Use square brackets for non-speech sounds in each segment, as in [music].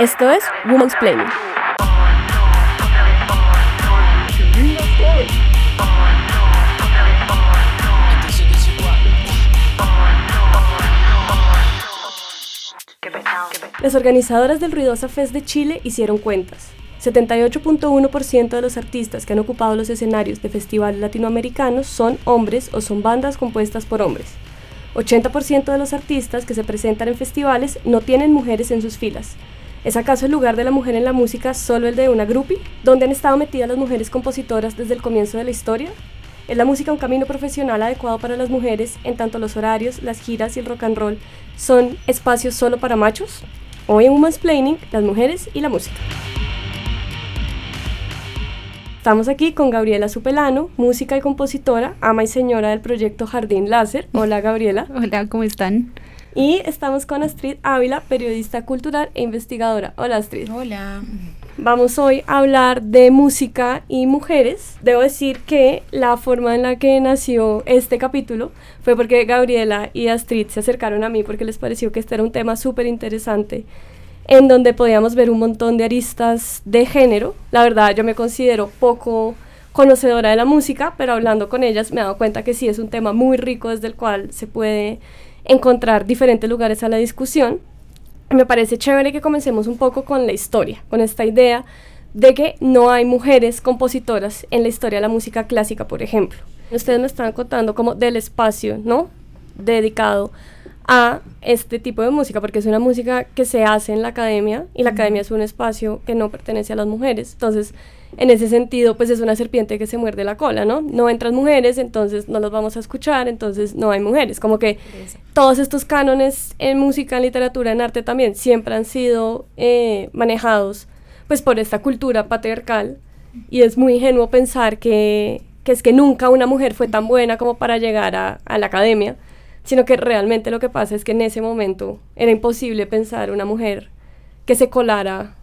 Esto es Woman's Planning. Las organizadoras del Ruidosa Fest de Chile hicieron cuentas. 78.1% de los artistas que han ocupado los escenarios de festivales latinoamericanos son hombres o son bandas compuestas por hombres. 80% de los artistas que se presentan en festivales no tienen mujeres en sus filas. ¿Es acaso el lugar de la mujer en la música solo el de una groupie? ¿Dónde han estado metidas las mujeres compositoras desde el comienzo de la historia? ¿Es la música un camino profesional adecuado para las mujeres en tanto los horarios, las giras y el rock and roll son espacios solo para machos? Hoy en Woman's Planning, las mujeres y la música. Estamos aquí con Gabriela Supelano, música y compositora, ama y señora del proyecto Jardín Láser. Hola Gabriela. [laughs] Hola, ¿cómo están? Y estamos con Astrid Ávila, periodista cultural e investigadora. Hola Astrid. Hola. Vamos hoy a hablar de música y mujeres. Debo decir que la forma en la que nació este capítulo fue porque Gabriela y Astrid se acercaron a mí porque les pareció que este era un tema súper interesante en donde podíamos ver un montón de aristas de género. La verdad, yo me considero poco conocedora de la música, pero hablando con ellas me he dado cuenta que sí es un tema muy rico desde el cual se puede encontrar diferentes lugares a la discusión. Me parece chévere que comencemos un poco con la historia, con esta idea de que no hay mujeres compositoras en la historia de la música clásica, por ejemplo. Ustedes me están contando como del espacio, ¿no? Dedicado a este tipo de música, porque es una música que se hace en la academia y la academia es un espacio que no pertenece a las mujeres. Entonces, en ese sentido, pues es una serpiente que se muerde la cola, ¿no? No entran mujeres, entonces no las vamos a escuchar, entonces no hay mujeres. Como que todos estos cánones en música, en literatura, en arte también siempre han sido eh, manejados pues por esta cultura patriarcal y es muy ingenuo pensar que, que, es que nunca una mujer fue tan buena como para llegar a, a la academia sino que realmente lo que pasa es que en ese momento era imposible pensar una mujer que se colara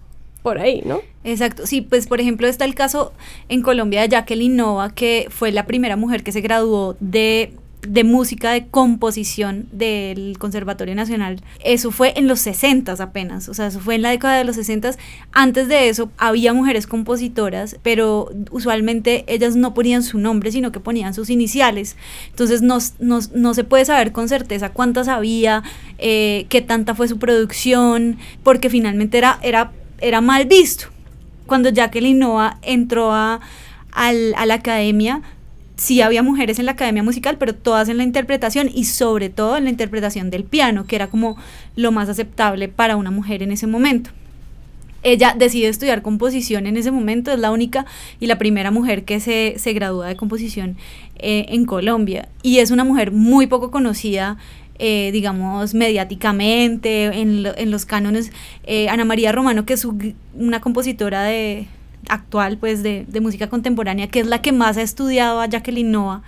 por ahí, ¿no? Exacto, sí, pues por ejemplo está el caso en Colombia de Jacqueline Nova, que fue la primera mujer que se graduó de de música, de composición del Conservatorio Nacional. Eso fue en los 60 apenas, o sea, eso fue en la década de los 60. Antes de eso había mujeres compositoras, pero usualmente ellas no ponían su nombre, sino que ponían sus iniciales. Entonces no, no, se puede saber con certeza cuántas había, eh, qué tanta fue su producción, porque finalmente era, era, era mal visto. Cuando Jacqueline Noah entró a, a la academia, sí había mujeres en la academia musical, pero todas en la interpretación y sobre todo en la interpretación del piano, que era como lo más aceptable para una mujer en ese momento. Ella decide estudiar composición en ese momento, es la única y la primera mujer que se, se gradúa de composición eh, en Colombia. Y es una mujer muy poco conocida eh, digamos, mediáticamente, en, en los cánones. Eh, Ana María Romano, que es una compositora de, actual, pues, de, de, música contemporánea, que es la que más ha estudiado a Jacqueline Noah,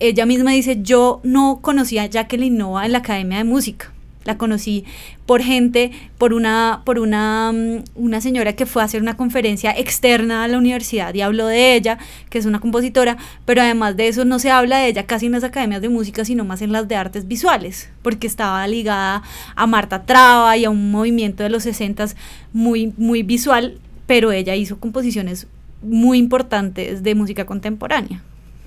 ella misma dice, yo no conocía a Jacqueline Noah en la Academia de Música. La conocí por gente, por una, por una, mm, una señora que fue a hacer una conferencia externa a la universidad y habló de ella, que es una compositora, pero además de eso no se habla de ella casi en las academias de música, sino más en las de artes visuales, porque estaba ligada a Marta Traba y a un movimiento de los 60 muy, muy visual pero ella hizo composiciones muy importantes de música contemporánea.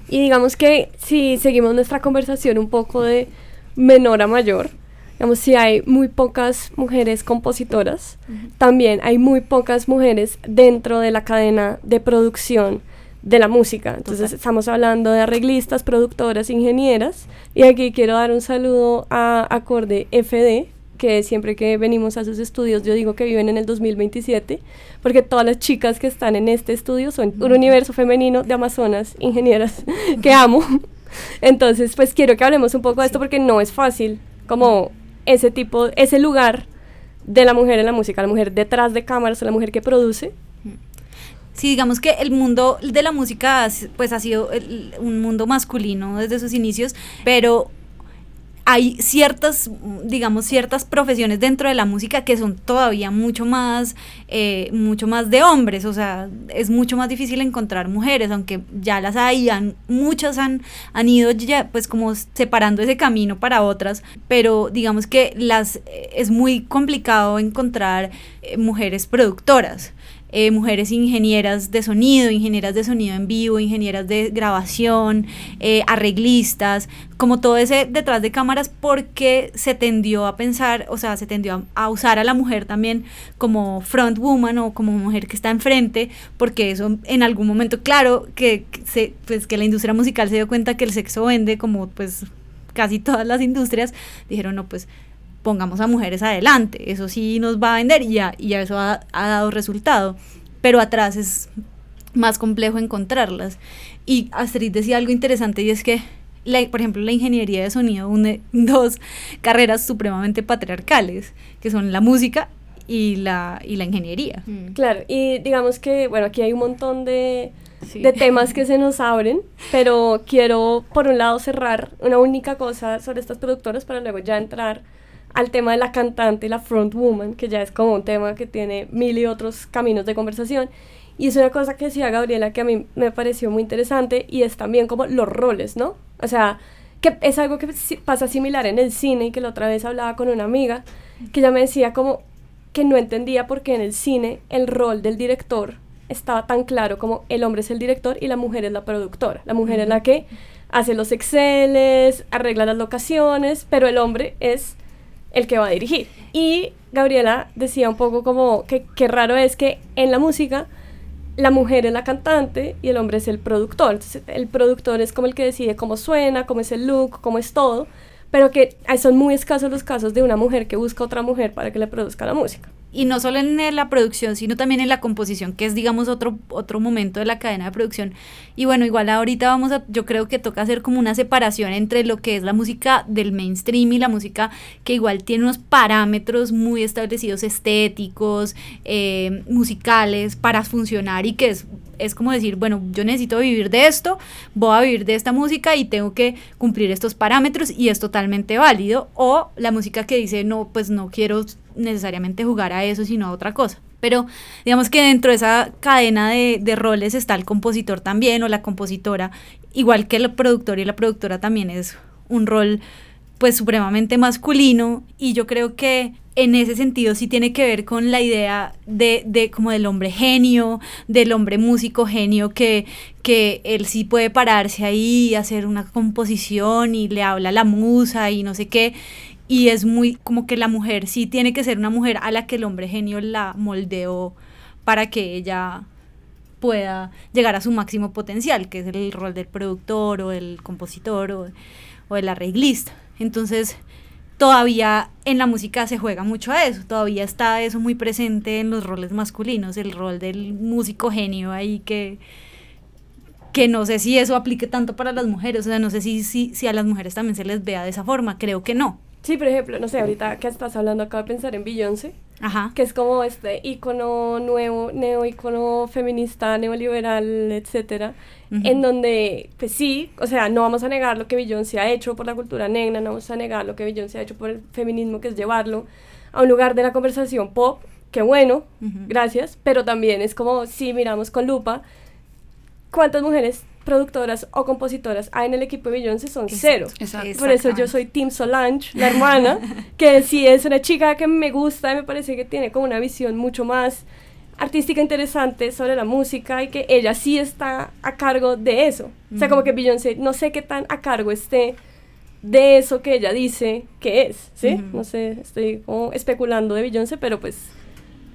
Y digamos que si seguimos nuestra conversación un poco de menor a mayor, digamos, si hay muy pocas mujeres compositoras, también hay muy pocas mujeres dentro de la cadena de producción de la música. Entonces estamos hablando de arreglistas, productoras, ingenieras. Y aquí quiero dar un saludo a Acorde FD, que siempre que venimos a sus estudios yo digo que viven en el 2027, porque todas las chicas que están en este estudio son un universo femenino de Amazonas, ingenieras, [laughs] que amo. [laughs] Entonces, pues quiero que hablemos un poco de esto porque no es fácil, como ese tipo, ese lugar de la mujer en la música, la mujer detrás de cámaras, la mujer que produce. Sí, digamos que el mundo de la música pues ha sido un mundo masculino desde sus inicios, pero hay ciertas, digamos, ciertas profesiones dentro de la música que son todavía mucho más, eh, mucho más de hombres, o sea, es mucho más difícil encontrar mujeres, aunque ya las hay, muchas han, han ido ya pues como separando ese camino para otras, pero digamos que las, es muy complicado encontrar eh, mujeres productoras. Eh, mujeres ingenieras de sonido, ingenieras de sonido en vivo, ingenieras de grabación, eh, arreglistas, como todo ese detrás de cámaras, porque se tendió a pensar, o sea, se tendió a, usar a la mujer también como front woman o como mujer que está enfrente, porque eso en algún momento, claro, que, se, pues, que la industria musical se dio cuenta que el sexo vende, como pues casi todas las industrias, dijeron, no, pues pongamos a mujeres adelante, eso sí nos va a vender y ya, y eso ha, dado resultado, pero atrás es más complejo encontrarlas. Y Astrid decía algo interesante y es que, la, por ejemplo, la ingeniería de sonido une dos carreras supremamente patriarcales, que son la música y la, y la ingeniería. Mm. Claro, y digamos que, bueno, aquí hay un montón de, de temas que se nos abren, pero quiero, por un lado, cerrar una única cosa sobre estas productoras para luego ya entrar al tema de la cantante la front woman, que ya es como un tema que tiene mil y otros caminos de conversación. Y es una cosa que decía Gabriela que a mí me pareció muy interesante y es también como los roles, ¿no? O sea, que es algo que pasa similar en el cine y que la otra vez hablaba con una amiga que ella me decía como que no entendía por qué en el cine el rol del director estaba tan claro como el hombre es el director y la mujer es la productora. La mujer es la que hace los exceles, arregla las locaciones, pero el hombre es el que va a dirigir. Y Gabriela decía un poco como que qué raro es que en la música la mujer es la cantante y el hombre es el productor. el productor es como el que decide cómo suena, cómo es el look, cómo es todo, pero que son muy escasos los casos de una mujer que busca a otra mujer para que le produzca la música y no solo en la producción, sino también en la composición, que es digamos otro, otro momento de la cadena de producción. Y bueno, igual ahorita vamos a, yo creo que toca hacer como una separación entre lo que es la música del mainstream y la música que igual tiene unos parámetros muy establecidos estéticos, eh, musicales, para funcionar y que es es como decir, bueno, yo necesito vivir de esto, voy a vivir de esta música y tengo que cumplir estos parámetros y es totalmente válido. O la música que dice, no, pues no quiero necesariamente jugar a eso, sino a otra cosa. Pero digamos que dentro de esa cadena de, roles está el compositor también o la compositora, igual que el productor y la productora también es un rol pues supremamente masculino y yo creo que en ese sentido sí tiene que ver con la idea de, de como del hombre genio, del hombre músico genio que, que él sí puede pararse ahí y hacer una composición y le habla a la musa y no sé qué y es muy como que la mujer sí tiene que ser una mujer a la que el hombre genio la moldeó para que ella pueda llegar a su máximo potencial, que es el rol del productor o el compositor o, o el arreglista. Entonces, todavía en la música se juega mucho a eso, todavía está eso muy presente en los roles masculinos, el rol del músico genio ahí que, que no sé si eso aplique tanto para las mujeres, o sea, no sé si, si, si a las mujeres también se les vea de esa forma, creo que no. Sí, por ejemplo, no sé, ahorita que estás hablando, acabo de pensar en Beyoncé, Ajá. que es como este icono nuevo, neo icono feminista, neoliberal, etcétera, en donde, pues sí, o sea, no vamos a negar lo que Beyoncé ha hecho por la cultura negra, no vamos a negar lo que Beyoncé ha hecho por el feminismo, que es llevarlo a un lugar de la conversación pop, que bueno, gracias, pero también es como si miramos con lupa cuántas mujeres productoras o compositoras hay en el equipo de Beyoncé son cero. Por eso yo soy Tim Solange, la hermana, [laughs] que sí es una chica que me gusta y me parece que tiene como una visión mucho más artística interesante sobre la música y que ella sí está a cargo de eso. O sea, como que Beyoncé, no sé qué tan a cargo esté de eso que ella dice que es, ¿sí? No sé, estoy como especulando de Beyoncé, pero pues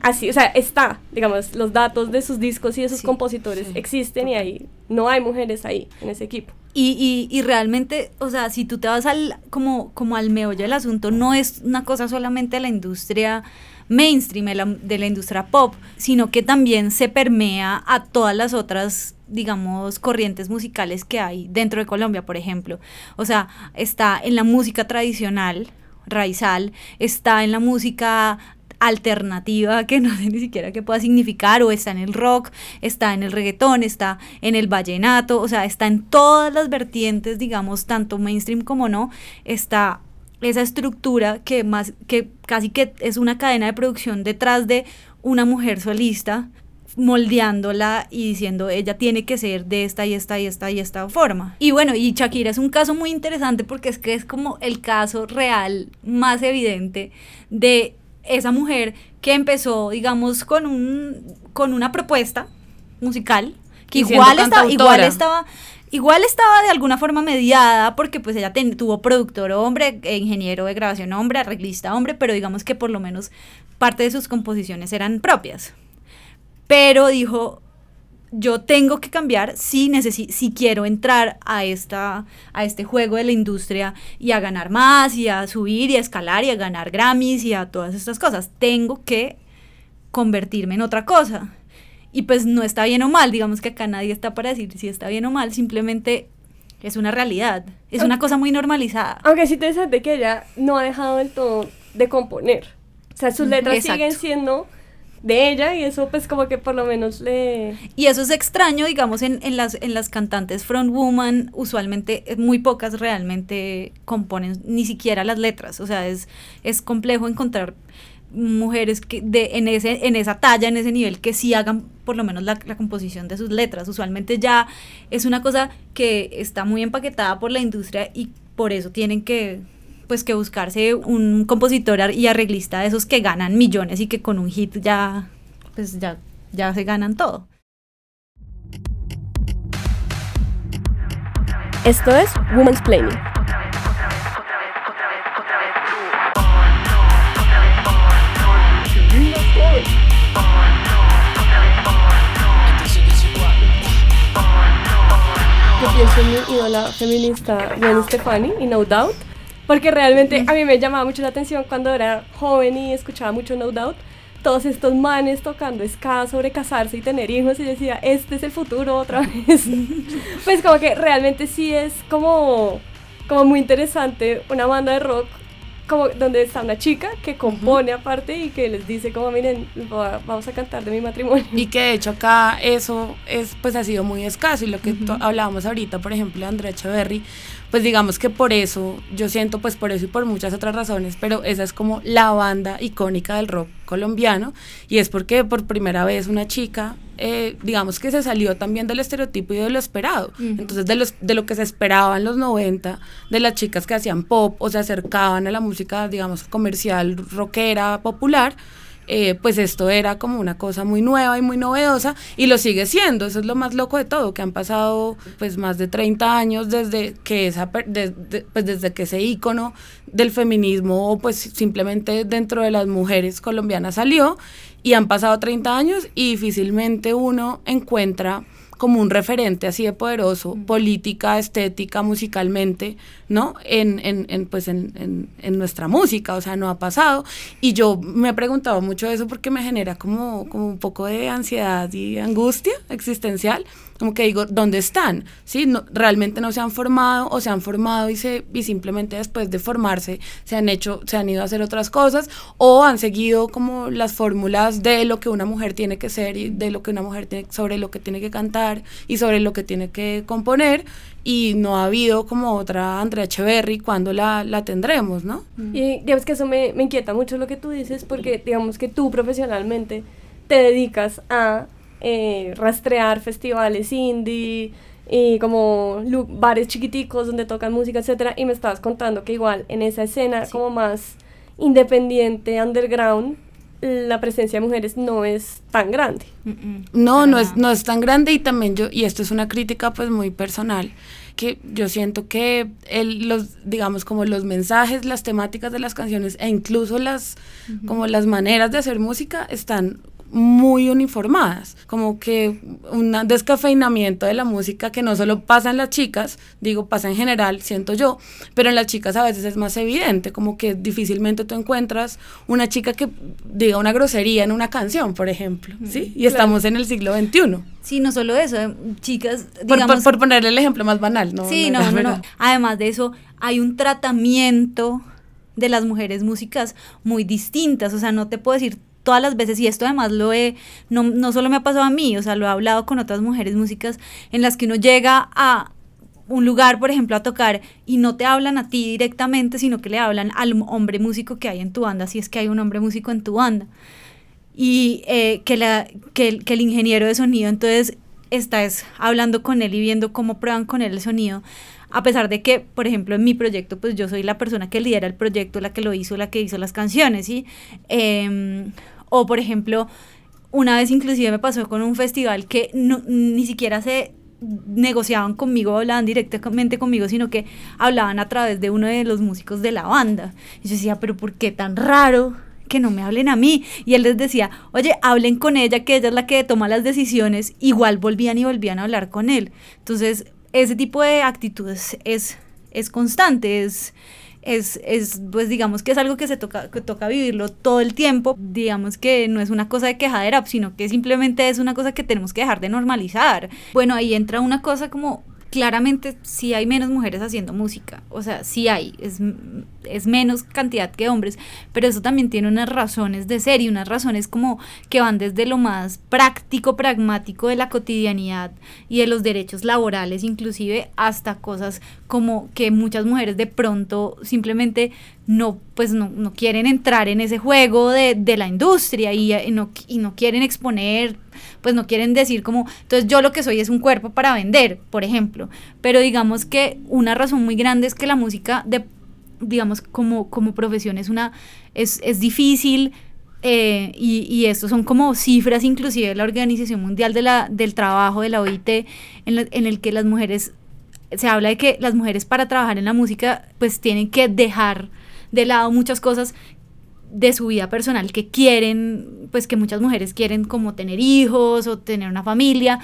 así, o sea, está, digamos, los datos de sus discos y de sus compositores existen y ahí no hay mujeres ahí en ese equipo. Y, y, y, realmente, o sea, si tú te vas al, como, como al meollo del asunto, no es una cosa solamente de la industria mainstream, de la, de la industria pop, sino que también se permea a todas las otras digamos, corrientes musicales que hay dentro de Colombia, por ejemplo. O sea, está en la música tradicional, raizal, está en la música alternativa que no sé ni siquiera qué pueda significar, o está en el rock, está en el reggaetón, está en el vallenato, o sea, está en todas las vertientes, digamos, tanto mainstream como no, está esa estructura que más que casi que es una cadena de producción detrás de una mujer solista moldeándola y diciendo ella tiene que ser de esta y esta y esta y esta forma. Y bueno, y Shakira es un caso muy interesante porque es que es como el caso real más evidente de esa mujer que empezó, digamos, con un con una propuesta musical que igual, estaba igual estaba igual estaba de alguna forma mediada porque pues ella tuvo productor hombre, ingeniero de grabación hombre, arreglista hombre, pero digamos que por lo menos parte de sus composiciones eran propias. Pero dijo, yo tengo que cambiar si, si quiero entrar a, esta, a este juego de la industria y a ganar más y a subir y a escalar y a ganar Grammys y a todas estas cosas. Tengo que convertirme en otra cosa. Y pues no está bien o mal, digamos que acá nadie está para decir si está bien o mal, simplemente es una realidad, es una cosa muy normalizada. Aunque es interesante que ella no ha dejado del todo de componer. O sea, sus letras siguen siendo de ella y eso pues como que por lo menos le... Y eso es extraño, digamos, en, en las, en las cantantes frontwoman, usualmente eh, muy pocas realmente componen ni siquiera las letras, o sea, es, es complejo encontrar mujeres que de, en, ese, en esa talla, en ese nivel, que sí hagan por lo menos la, la, composición de sus letras. Usualmente ya es una cosa que está muy empaquetada por la industria y por eso tienen que pues que buscarse un compositor y arreglista de esos que ganan millones y que con un hit ya, pues ya, ya se ganan todo. Esto es Woman's Planning. Yo pienso en mi ídola feminista Gwen Stefani y No Doubt porque realmente a mí me llamaba mucho la atención cuando era joven y escuchaba mucho No Doubt. Todos estos manes tocando ska sobre casarse y tener hijos y decía, este es el futuro otra vez. pues como que realmente sí es como, como muy interesante una banda de rock como donde está una chica que compone aparte y que les dice como miren vamos a cantar de mi matrimonio y que de hecho acá eso es pues ha sido muy escaso y lo que hablábamos ahorita por ejemplo de Andrea Echeverry pues digamos que por eso, yo siento pues por eso y por muchas otras razones, pero esa es como la banda icónica del rock colombiano y es porque por primera vez una chica, eh, digamos que se salió también del estereotipo y de lo esperado, entonces de, los, de lo que se esperaba en los 90, de las chicas que hacían pop o se acercaban a la música, digamos, comercial, rockera, popular, eh, pues esto era como una cosa muy nueva y muy novedosa y lo sigue siendo, eso es lo más loco de todo, que han pasado pues más de 30 años desde que esa pues desde que ese ícono del feminismo o pues simplemente dentro de las mujeres colombianas salió y han pasado 30 años y difícilmente uno encuentra como un referente así de poderoso, política, estética, musicalmente, ¿no? En, en, en pues en, en, nuestra música, o sea, no ha pasado. Y yo me he preguntado mucho eso porque me genera como, como un poco de ansiedad y angustia existencial, como que digo, ¿dónde están? ¿Sí? No, realmente no se han formado o se han formado y, se, y simplemente después de formarse se han hecho, se han ido a hacer otras cosas o han seguido como las fórmulas de lo que una mujer tiene que ser y de lo que una mujer tiene, sobre lo que tiene que cantar y sobre lo que tiene que componer y no ha habido como otra Andrea Echeverry cuando la, la tendremos, ¿no? Y digamos que eso me, me inquieta mucho lo que tú dices porque digamos que tú profesionalmente te dedicas a eh, rastrear festivales indie y como bares chiquiticos donde tocan música, etcétera, y me estabas contando que igual en esa escena como más independiente, underground, la presencia de mujeres no es tan grande. No, no es, no es tan grande y también yo, y esto es una crítica pues muy personal, que yo siento que el, los, digamos, como los mensajes, las temáticas de las canciones e incluso las, como las maneras de hacer música están muy uniformadas, como que un descafeinamiento de la música que no solo pasa en las chicas, digo, pasa en general, siento yo, pero en las chicas a veces es más evidente, como que difícilmente tú encuentras una chica que diga una grosería en una canción, por ejemplo, ¿sí? Y estamos en el siglo XXI. Sí, no solo eso, eh, chicas, digamos... Por, ponerle el ejemplo más banal, ¿no? Sí, no, no, no. Además de eso, hay un tratamiento de las mujeres músicas muy distintas, o sea, no te puedo decir todas las veces, y esto además lo he, no, no solo me ha pasado a mí, o sea, lo he hablado con otras mujeres músicas, en las que uno llega a un lugar, por ejemplo, a tocar y no te hablan a ti directamente, sino que le hablan al hombre músico que hay en tu banda, si es que hay un hombre músico en tu banda. Y eh, que, la, que, que el ingeniero de sonido entonces está hablando con él y viendo cómo prueban con él el sonido. A pesar de que, por ejemplo, en mi proyecto, pues yo soy la persona que lidera el proyecto, la que lo hizo, la que hizo las canciones, ¿sí? Em, o, por ejemplo, una vez inclusive me pasó con un festival que no, ni siquiera se negociaban conmigo, hablaban directamente conmigo, sino que hablaban a través de uno de los músicos de la banda. Y yo decía, pero ¿por qué tan raro? que no me hablen a mí. Y él les decía, oye, hablen con ella, que ella es la que toma las decisiones. Igual volvían y volvían a hablar con él. Entonces, ese tipo de actitudes es, es constante, es, es, es, pues digamos que es algo que se toca, que toca vivirlo todo el tiempo, digamos que no es una cosa de quejadera, sino que simplemente es una cosa que tenemos que dejar de normalizar. Bueno, ahí entra una cosa como claramente sí hay menos mujeres haciendo música, o sea, sí hay, es, es, menos cantidad que hombres, pero eso también tiene unas razones de ser y unas razones como que van desde lo más práctico, pragmático de la cotidianidad y de los derechos laborales inclusive hasta cosas como que muchas mujeres de pronto simplemente no, pues no, no quieren entrar en ese juego de, de la industria y, y, no, y no quieren exponer pues no quieren decir como, entonces yo lo que soy es un cuerpo para vender, por ejemplo. Pero digamos que una razón muy grande es que la música, de, digamos, como, como profesión es una, es, es difícil, eh, y, y esto son como cifras inclusive de la Organización Mundial de la, del Trabajo, de la OIT, en, en el que las mujeres, se habla de que las mujeres para trabajar en la música pues tienen que dejar de lado muchas cosas de su vida personal que quieren, pues que muchas mujeres quieren como tener hijos o tener una familia,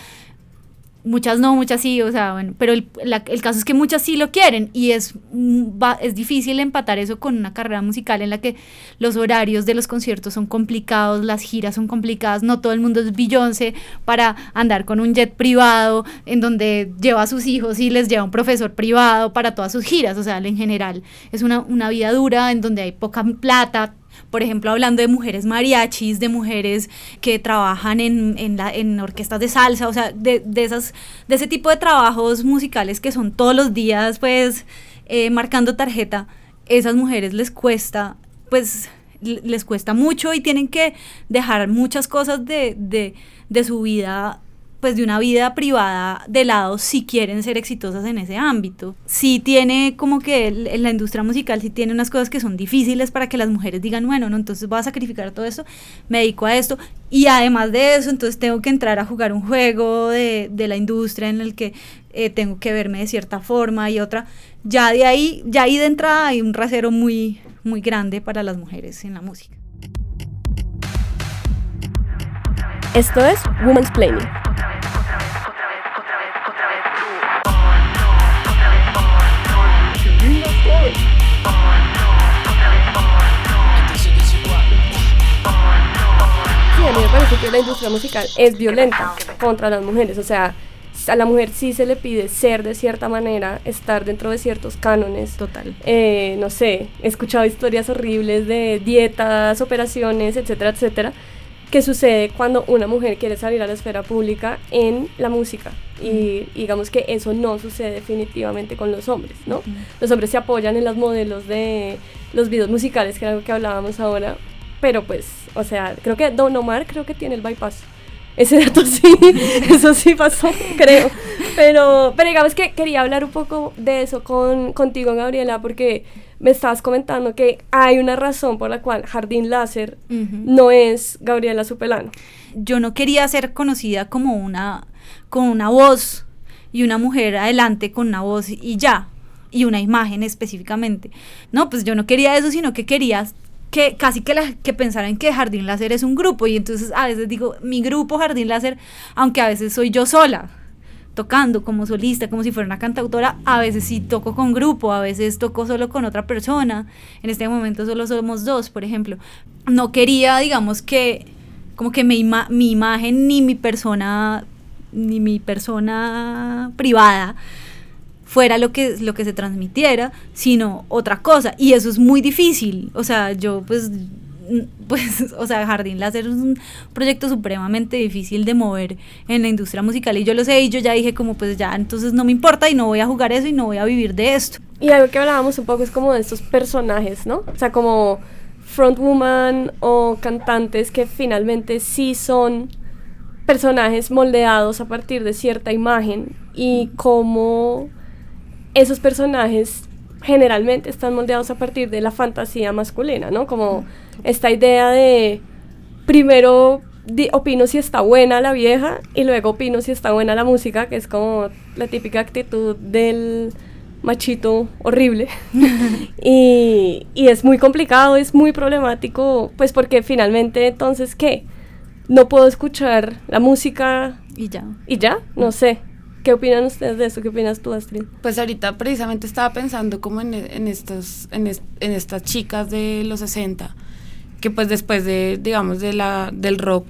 muchas no, muchas sí, o sea, bueno, pero el, el, caso es que muchas sí lo quieren y es, va, es difícil empatar eso con una carrera musical en la que los horarios de los conciertos son complicados, las giras son complicadas, no todo el mundo es Beyoncé para andar con un jet privado en donde lleva a sus hijos y les lleva un profesor privado para todas sus giras, o sea, en general es una, una vida dura en donde hay poca plata, por ejemplo, hablando de mujeres mariachis, de mujeres que trabajan en, en, la, en orquestas de salsa, o sea, de, de, esas, de ese tipo de trabajos musicales que son todos los días, pues, eh, marcando tarjeta, esas mujeres les cuesta, pues, les cuesta mucho y tienen que dejar muchas cosas de, de, de su vida pues de una vida privada de lado si quieren ser exitosas en ese ámbito. Sí tiene como que en la industria musical sí tiene unas cosas que son difíciles para que las mujeres digan, bueno, no, entonces voy a sacrificar todo esto, me dedico a esto y además de eso, entonces tengo que entrar a jugar un juego de, de la industria en el que eh, tengo que verme de cierta forma y otra. Ya de ahí, ya ahí de entrada hay un rasero muy, muy grande para las mujeres en la música. Esto es Women's Planning. A mí me parece que la industria musical es violenta contra las mujeres. O sea, a la mujer sí se le pide ser de cierta manera, estar dentro de ciertos cánones. Total. Eh, no sé, he escuchado historias horribles de dietas, operaciones, etcétera, etcétera, que sucede cuando una mujer quiere salir a la esfera pública en la música. Y digamos que eso no sucede definitivamente con los hombres, ¿no? Los hombres se apoyan en los modelos de los videos musicales, que era lo que hablábamos ahora, pero pues, o sea, creo que Don Omar creo que tiene el bypass. Ese dato [laughs] sí, eso sí pasó, creo. Pero, pero digamos que quería hablar un poco de eso con, contigo, Gabriela, porque me estabas comentando que hay una razón por la cual Jardín Láser no es Gabriela Supelano. Yo no quería ser conocida como una, con una voz y una mujer adelante con una voz y ya, y una imagen específicamente. No, pues yo no quería eso, sino que quería que casi que, la, que pensaran que Jardín Láser es un grupo y entonces a veces digo, mi grupo Jardín Láser, aunque a veces soy yo sola tocando como solista, como si fuera una cantautora, a veces sí toco con grupo, a veces toco solo con otra persona, en este momento solo somos dos, por ejemplo. No quería, digamos que, como que mi, mi imagen ni mi persona, ni mi persona privada, fuera lo que, lo que se transmitiera, sino otra cosa. Y eso es muy difícil. O sea, yo pues [laughs] pues, o sea, Jardín Láser es un proyecto supremamente difícil de mover en la industria musical y yo lo sé y yo ya dije como pues ya, entonces no me importa y no voy a jugar eso y no voy a vivir de esto. Y algo que hablábamos un poco es como de estos personajes, ¿no? O sea, como frontwoman o cantantes que finalmente sí son personajes moldeados a partir de cierta imagen y como esos personajes generalmente están moldeados a partir de la fantasía masculina, ¿no? Como esta idea de primero opino si está buena la vieja y luego opino si está buena la música, que es como la típica actitud del machito horrible. [laughs] y, y es muy complicado, es muy problemático, pues porque finalmente entonces, ¿qué? No puedo escuchar la música. Y ya. Y ya, no sé. ¿Qué opinan ustedes de eso? ¿Qué opinas tú, Astrid? Pues ahorita precisamente estaba pensando como en, en, estos, en, en, estas chicas de los 60, que pues después de, digamos, de la, del rock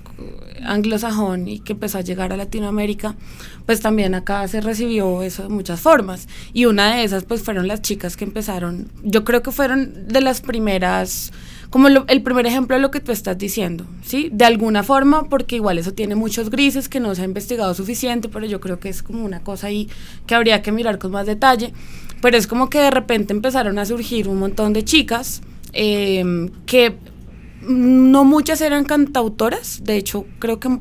anglosajón y que empezó a llegar a Latinoamérica, pues también acá se recibió eso de muchas formas. Y una de esas pues fueron las chicas que empezaron, yo creo que fueron de las primeras como el primer ejemplo de lo que tú estás diciendo, ¿sí? De alguna forma, porque igual eso tiene muchos grises que no se ha investigado suficiente, pero yo creo que es como una cosa ahí que habría que mirar con más detalle. Pero es como que de repente empezaron a surgir un montón de chicas eh, que no muchas eran cantautoras, de hecho creo que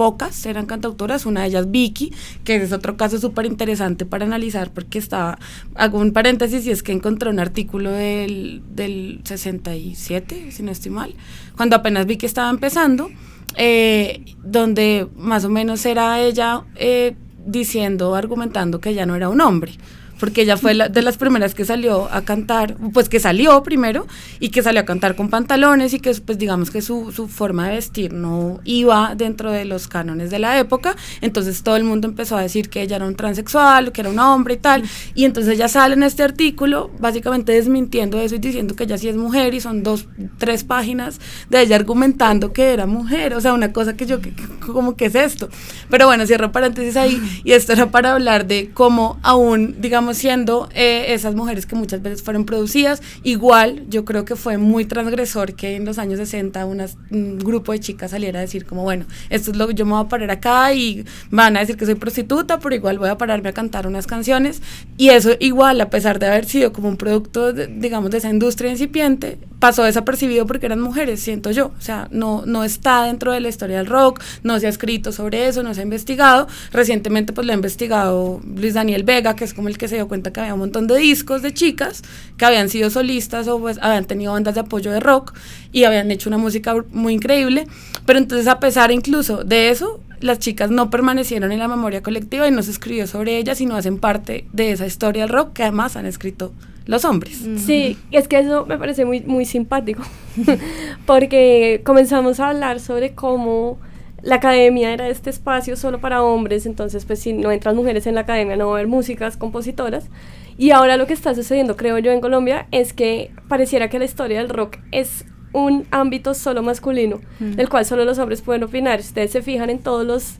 pocas eran cantautoras, una de ellas Vicky, que es otro caso súper interesante para analizar porque estaba, hago un paréntesis y es que encontré un artículo del, del 67, si no estoy mal, cuando apenas Vicky estaba empezando, eh, donde más o menos era ella eh, diciendo, argumentando que ella no era un hombre porque ella fue de las primeras que salió a cantar, pues que salió primero y que salió a cantar con pantalones y que pues digamos que su, su, forma de vestir no iba dentro de los cánones de la época, entonces todo el mundo empezó a decir que ella era un transexual, que era un hombre y tal, y entonces ella sale en este artículo básicamente desmintiendo eso y diciendo que ella sí es mujer y son dos, tres páginas de ella argumentando que era mujer, o sea, una cosa que yo, que, como que es esto, pero bueno, cierro paréntesis ahí. Y esto era para hablar de cómo aún, digamos, siendo eh, esas mujeres que muchas veces fueron producidas. Igual, yo creo que fue muy transgresor que en los años 60 un grupo de chicas saliera a decir como, bueno, esto es lo que yo me voy a parar acá y van a decir que soy prostituta, pero igual voy a pararme a cantar unas canciones. Y eso igual, a pesar de haber sido como un producto, digamos, de esa industria incipiente, pasó desapercibido porque eran mujeres, siento yo. O sea, no, no está dentro de la historia del rock, no se ha escrito sobre eso, no se ha investigado. Recientemente pues lo ha investigado Luis Daniel Vega, que es como el que se dio cuenta que había un montón de discos de chicas que habían sido solistas o pues habían tenido bandas de apoyo de rock y habían hecho una música muy increíble. Pero entonces a pesar incluso de eso, las chicas no permanecieron en la memoria colectiva y no se escribió sobre ellas, sino hacen parte de esa historia del rock que además han escrito los hombres. Sí, es que eso me parece muy, muy simpático, [laughs] porque comenzamos a hablar sobre cómo la academia era este espacio solo para hombres, entonces pues si no entran mujeres en la academia no va a haber músicas, compositoras, y ahora lo que está sucediendo, creo yo, en Colombia es que pareciera que la historia del rock es un ámbito solo masculino, del cual solo los hombres pueden opinar. Ustedes se fijan en todos los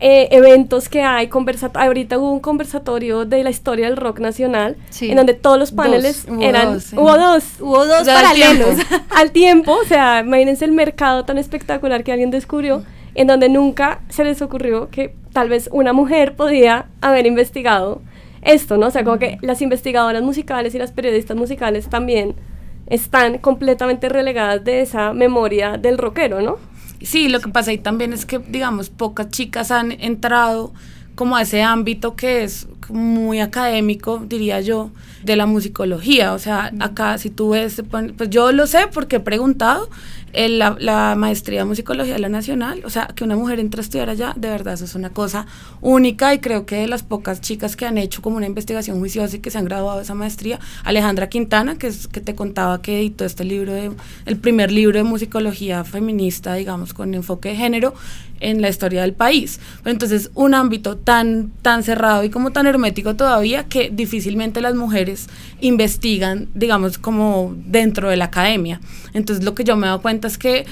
eh, eventos que hay, ahorita hubo un conversatorio de la historia del rock nacional, en donde todos los paneles eran, hubo dos, hubo dos paralelos. [laughs] al tiempo, o sea, imagínense el mercado tan espectacular que alguien descubrió, en donde nunca se les ocurrió que tal vez una mujer podía haber investigado esto, ¿no? O sea, como que las investigadoras musicales y las periodistas musicales también están completamente relegadas de esa memoria del rockero, ¿no? Sí, lo que pasa ahí también es que, digamos, pocas chicas han entrado como a ese ámbito que es muy académico, diría yo, de la musicología. O sea, acá si tú ves, pues yo lo sé porque he preguntado, la, la, maestría de musicología de la nacional, o sea, que una mujer entre a estudiar allá, de verdad, eso es una cosa única y creo que de las pocas chicas que han hecho como una investigación juiciosa y que se han graduado de esa maestría, Alejandra Quintana, que es que te contaba que editó este libro, de, el primer libro de musicología feminista, digamos, con enfoque de género en la historia del país. entonces, un ámbito tan, tan cerrado y como tan hermético todavía que difícilmente las mujeres investigan, digamos, como dentro de la academia. Entonces, lo que yo me he cuenta es que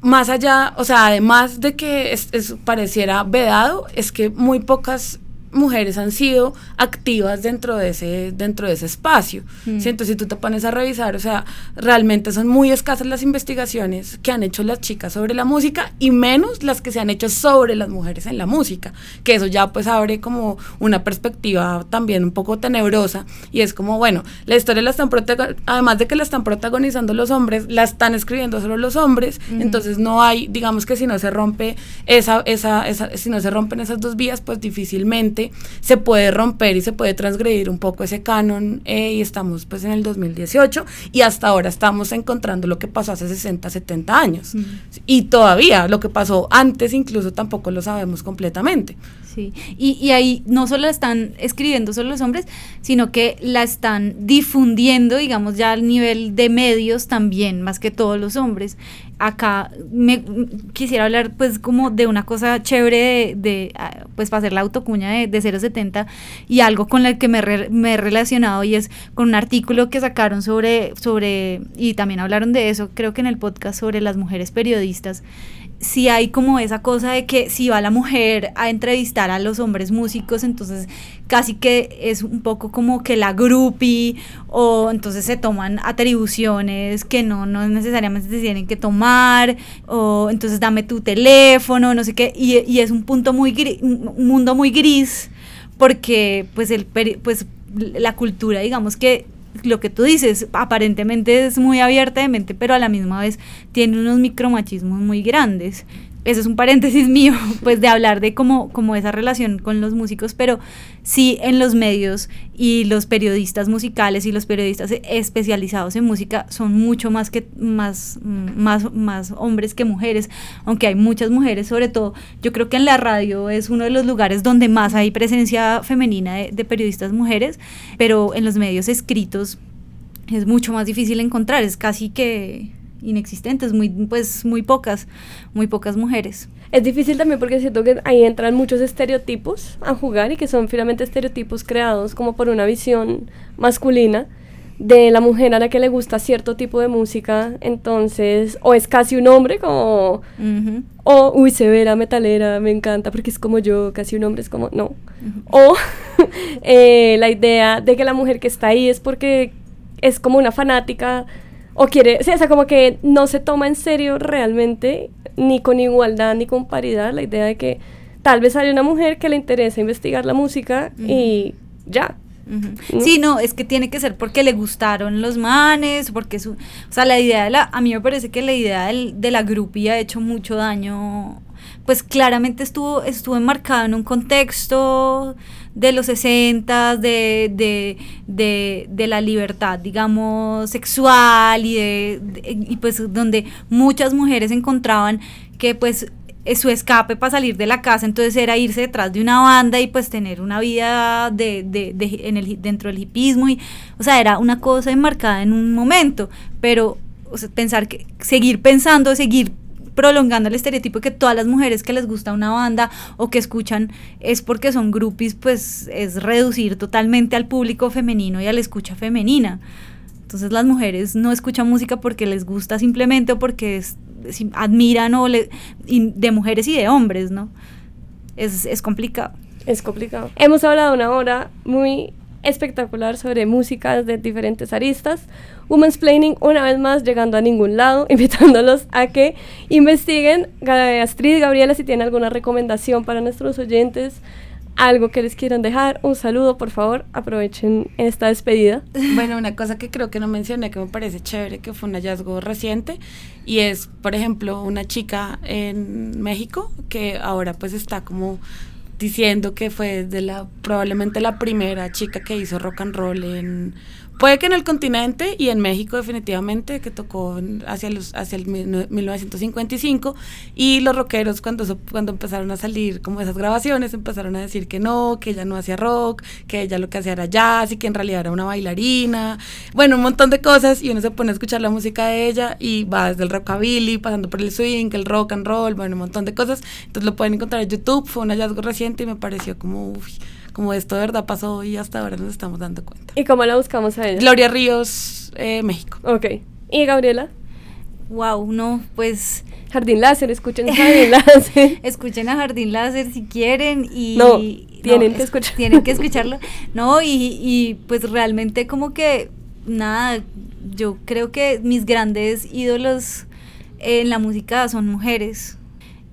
más allá, o sea, además de que es, pareciera vedado, es que muy pocas mujeres han sido activas dentro de ese, dentro de ese espacio. Mm. Entonces, si tú te pones a revisar, o sea, realmente son muy escasas las investigaciones que han hecho las chicas sobre la música y menos las que se han hecho sobre las mujeres en la música, que eso ya pues abre como una perspectiva también un poco tenebrosa y es como, bueno, la historia la están además de que la están protagonizando los hombres, la están escribiendo solo los hombres, entonces no hay, digamos que si no se rompe esa, esa, esa, si no se rompen esas dos vías, pues difícilmente se puede romper y se puede transgredir un poco ese canon eh, y estamos pues en el 2018 y hasta ahora estamos encontrando lo que pasó hace 60, 70 años. Y todavía lo que pasó antes incluso tampoco lo sabemos completamente. Sí, y, y ahí no solo están escribiendo solo los hombres, sino que la están difundiendo, digamos, ya al nivel de medios también, más que todos los hombres acá me quisiera hablar pues como de una cosa chévere de, ah, pues para hacer la autocuña de, de 070 y algo con el que me, me, he relacionado y es con un artículo que sacaron sobre, sobre, y también hablaron de eso, creo que en el podcast sobre las mujeres periodistas si hay como esa cosa de que si va la mujer a entrevistar a los hombres músicos, entonces casi que es un poco como que la groupie o entonces se toman atribuciones que no, no necesariamente se tienen que tomar o entonces dame tu teléfono, no sé qué, y, y es un punto muy gris, un mundo muy gris porque pues el pues la cultura digamos que lo que tú dices, aparentemente es muy abierta de mente, pero a la misma vez tiene unos micromachismos muy grandes eso es un paréntesis [laughs] mío, pues de hablar de cómo, como esa relación con los músicos, pero sí en los medios y los periodistas musicales y los periodistas especializados en música son mucho más que más, más, más hombres que mujeres, aunque hay muchas mujeres, sobre todo, yo creo que en la radio es uno de los lugares donde más hay presencia femenina de, de periodistas mujeres, pero en los medios escritos es mucho más difícil encontrar, es casi que inexistentes, muy, pues muy pocas, muy pocas mujeres. Es difícil también porque siento que ahí entran muchos estereotipos a jugar y que son finalmente estereotipos creados como por una visión masculina de la mujer a la que le gusta cierto tipo de música, entonces, o es casi un hombre como, o, uy, severa, metalera, me encanta porque es como yo, casi un hombre es como, no, o [laughs] eh, la idea de que la mujer que está ahí es porque es como una fanática o quiere, o sea, como que no se toma en serio realmente, ni con igualdad ni con paridad, la idea de que tal vez hay una mujer que le interesa investigar la música y ya. Sí, no, es que tiene que ser porque le gustaron los manes, porque su, o sea, la idea de la, a mí me parece que la idea del, de la grupía ha hecho mucho daño, pues claramente estuvo, estuvo enmarcada en un contexto de los 60, de, de, de, de, la libertad, digamos, sexual y, de, y pues donde muchas mujeres encontraban que pues su escape para salir de la casa entonces era irse detrás de una banda y pues tener una vida de, de, de, en el, dentro del hipismo y o sea era una cosa enmarcada en un momento pero pensar que seguir pensando seguir prolongando el estereotipo que todas las mujeres que les gusta una banda o que escuchan es porque son groupies, pues es reducir totalmente al público femenino y a la escucha femenina. Entonces las mujeres no escuchan música porque les gusta simplemente o porque admiran o le, de mujeres y de hombres, ¿no? Es, es complicado. Es complicado. Hemos hablado una hora muy espectacular sobre música de diferentes aristas. Women's Planning, una vez más, llegando a ningún lado, [laughs] invitándolos a que investiguen. Astrid, Gabriela, si tienen alguna recomendación para nuestros oyentes, algo que les quieran dejar, un saludo, por favor, aprovechen esta despedida. [laughs] Bueno, una cosa que creo que no mencioné, que me parece chévere, que fue un hallazgo reciente, y es, por ejemplo, una chica en México que ahora pues está como diciendo que fue de la probablemente la primera chica que hizo rock and roll en Puede que en el continente y en México definitivamente, que tocó hacia, los, hacia el 1955, y los rockeros cuando, cuando empezaron a salir como esas grabaciones empezaron a decir que no, que ella no hacía rock, que ella lo que hacía era jazz y que en realidad era una bailarina, bueno, un montón de cosas y uno se pone a escuchar la música de ella y va desde el rockabilly, pasando por el swing, el rock and roll, bueno, un montón de cosas, entonces lo pueden encontrar en YouTube, fue un hallazgo reciente y me pareció como... Uy, como esto de verdad pasó y hasta ahora nos estamos dando cuenta. ¿Y cómo la buscamos a ella? Gloria Ríos, eh, México. Ok. ¿Y Gabriela? Wow, no, pues Jardín Láser, escuchen [laughs] Jardín Láser. escuchen a Jardín Láser si quieren y... No, tienen que escucharlo. Tienen que [laughs] escucharlo. No, y, y pues realmente como que, nada, yo creo que mis grandes ídolos en la música son mujeres.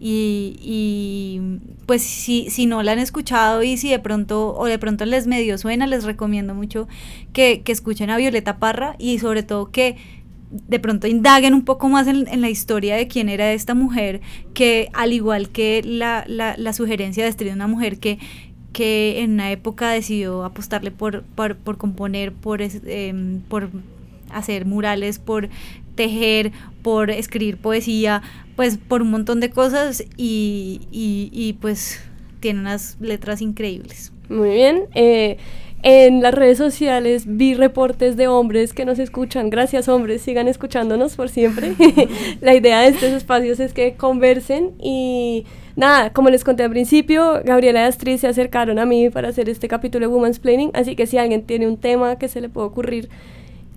Y, y, pues si, si no la han escuchado y si de pronto o de pronto les medio suena, les recomiendo mucho que, que escuchen a Violeta Parra y sobre todo que de pronto indaguen un poco más en, en, la historia de quién era esta mujer, que al igual que la, la, la sugerencia de Astrid, una mujer que, que en una época decidió apostarle por, por, por componer, por, eh, por hacer murales, por tejer, por escribir poesía, pues por un montón de cosas y, y, pues tiene unas letras increíbles. Muy bien. Eh, en las redes sociales vi reportes de hombres que nos escuchan. Gracias hombres, sigan escuchándonos por siempre. [laughs] la idea de estos espacios es que conversen y nada, como les conté al principio, Gabriela y Astrid se acercaron a mí para hacer este capítulo de Woman's Planning, así que si alguien tiene un tema que se le pueda ocurrir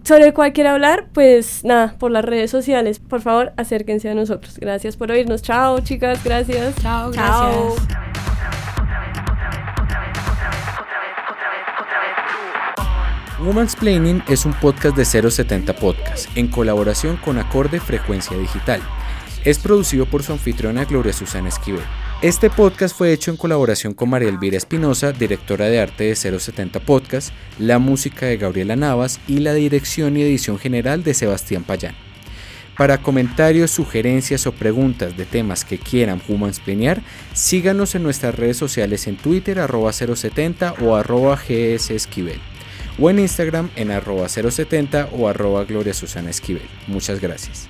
sobre el cual quiera hablar, pues nada, por las redes sociales, por favor, acérquense a nosotros. Gracias por oírnos. Chao, chicas, gracias. Chao, gracias. Chao. Woman's Planning es un podcast de 070 Podcast en colaboración con Acorde Frecuencia Digital. Es producido por su anfitriona Gloria Susana Esquivel. Este podcast fue hecho en colaboración con María Elvira Espinosa, directora de arte de 070 Podcast, la música de Gabriela Navas y la dirección y edición general de Sebastián Payán. Para comentarios, sugerencias o preguntas de temas que quieran planear, síganos en nuestras redes sociales en Twitter arroba 070 o arroba o en Instagram en arroba 070 o arroba Gloria Susana Esquivel. Muchas gracias.